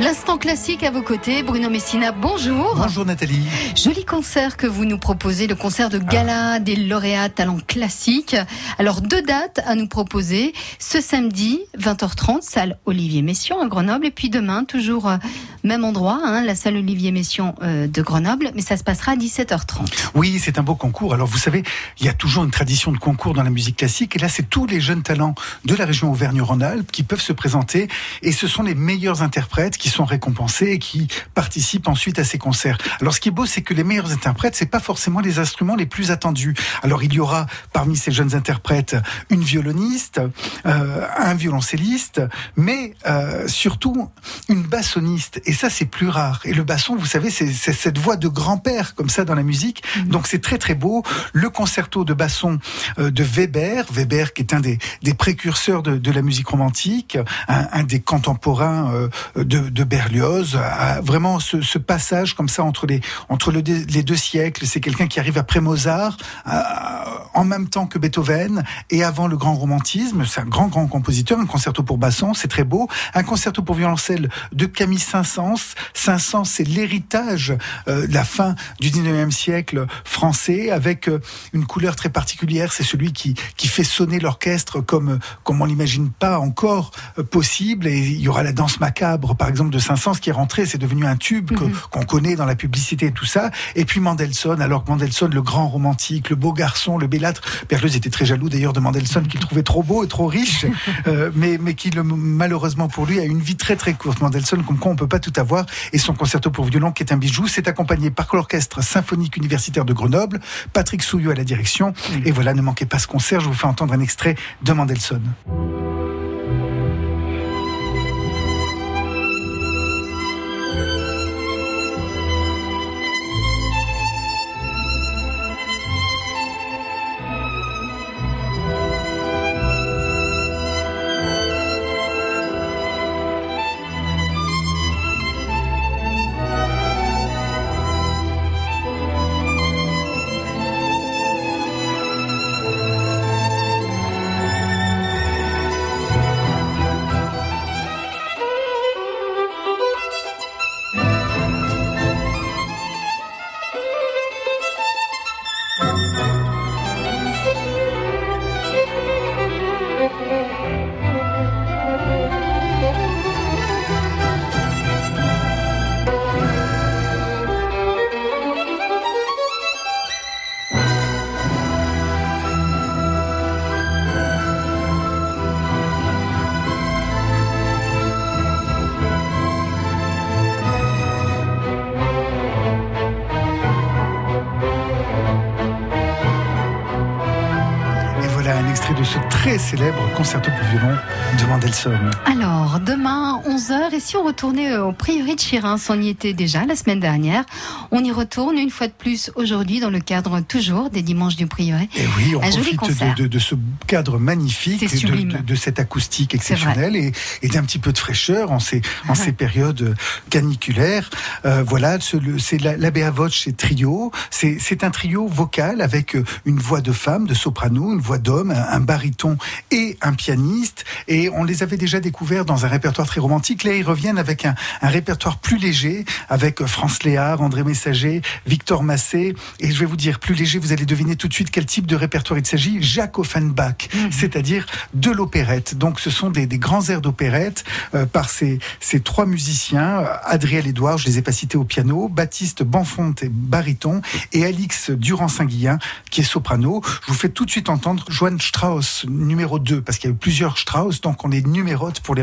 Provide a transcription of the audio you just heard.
L'instant classique à vos côtés, Bruno Messina, bonjour. Bonjour Nathalie. Joli concert que vous nous proposez, le concert de gala ah. des lauréats talents classiques. Alors deux dates à nous proposer, ce samedi 20h30, salle Olivier Mession à Grenoble, et puis demain toujours euh, même endroit, hein, la salle Olivier Mession euh, de Grenoble, mais ça se passera à 17h30. Oui, c'est un beau concours. Alors vous savez, il y a toujours une tradition de concours dans la musique classique, et là c'est tous les jeunes talents de la région Auvergne-Rhône-Alpes qui peuvent se présenter, et ce sont les meilleurs interprètes qui sont récompensés et qui participent ensuite à ces concerts. Alors ce qui est beau, c'est que les meilleurs interprètes, c'est pas forcément les instruments les plus attendus. Alors il y aura parmi ces jeunes interprètes une violoniste, euh, un violoncelliste, mais euh, surtout une bassoniste. Et ça, c'est plus rare. Et le basson, vous savez, c'est cette voix de grand-père comme ça dans la musique. Mhm. Donc c'est très très beau. Le concerto de basson euh, de Weber, Weber qui est un des, des précurseurs de, de la musique romantique, un, un des contemporains euh, de, de Berlioz, a vraiment ce, ce, passage comme ça entre les entre le, les deux siècles. C'est quelqu'un qui arrive après Mozart, en même temps que Beethoven et avant le grand romantisme. C'est un grand grand compositeur. Un concerto pour basson, c'est très beau. Un concerto pour violoncelle de Camille Saint-Saëns. Saint-Saëns, c'est l'héritage euh, de la fin du 19e siècle français avec euh, une couleur très particulière. C'est celui qui qui fait sonner l'orchestre comme comme on l'imagine pas encore possible. Et il y aura la danse macabre, par exemple, de Saint-Saëns qui est rentré, c'est devenu un tube mhm. qu'on connaît dans la publicité et tout ça. Et puis Mendelssohn, alors que Mendelssohn, le grand romantique, le beau garçon, le bellâtre, Berlioz était très jaloux d'ailleurs de Mendelssohn qu'il trouvait trop beau et trop riche, euh, mais, mais qui malheureusement pour lui a une vie très très courte. Mendelssohn, comme quoi on peut pas tout avoir. Et son concerto pour violon, qui est un bijou, c'est accompagné par l'orchestre symphonique universitaire de Grenoble, Patrick Souillot à la direction. Et voilà, ne manquez pas ce concert. Je vous fais entendre un extrait de Mendelssohn. Un extrait de ce très célèbre concerto pour violon de Mendelssohn. Alors, demain, 11h, et si on retournait au prieuré de Chirins, on y était déjà la semaine dernière, on y retourne une fois de plus aujourd'hui dans le cadre toujours des dimanches du prieuré. Et oui, on profite de, de, ce cadre magnifique, de, de, cette acoustique exceptionnelle et, et d'un petit peu de fraîcheur en ces, en ces périodes caniculaires. Euh, voilà, c'est l'abbé la, Voce c'est trio. C'est un trio vocal avec une voix de femme, de soprano, une voix d'homme, un baryton et un pianiste. Et on les avait déjà découverts dans un répertoire très romantique. Là, ils reviennent avec un, un répertoire plus léger, avec France Léard, André Messager, Victor Massé. Et je vais vous dire, plus léger, vous allez deviner tout de suite quel type de répertoire il s'agit. Jacques Offenbach, mhm. c'est-à-dire de l'opérette. Donc, ce sont des, des grands airs d'opérette euh, par ces, ces trois musiciens. Adriel Edouard, je les ai pas cités au piano, Baptiste Banfont et baryton, et Alix Durand-Saint-Guillain, qui est soprano. Je vous fais tout de suite entendre Strauss, numéro 2, parce qu'il y a eu plusieurs Strauss, donc on les numérote pour les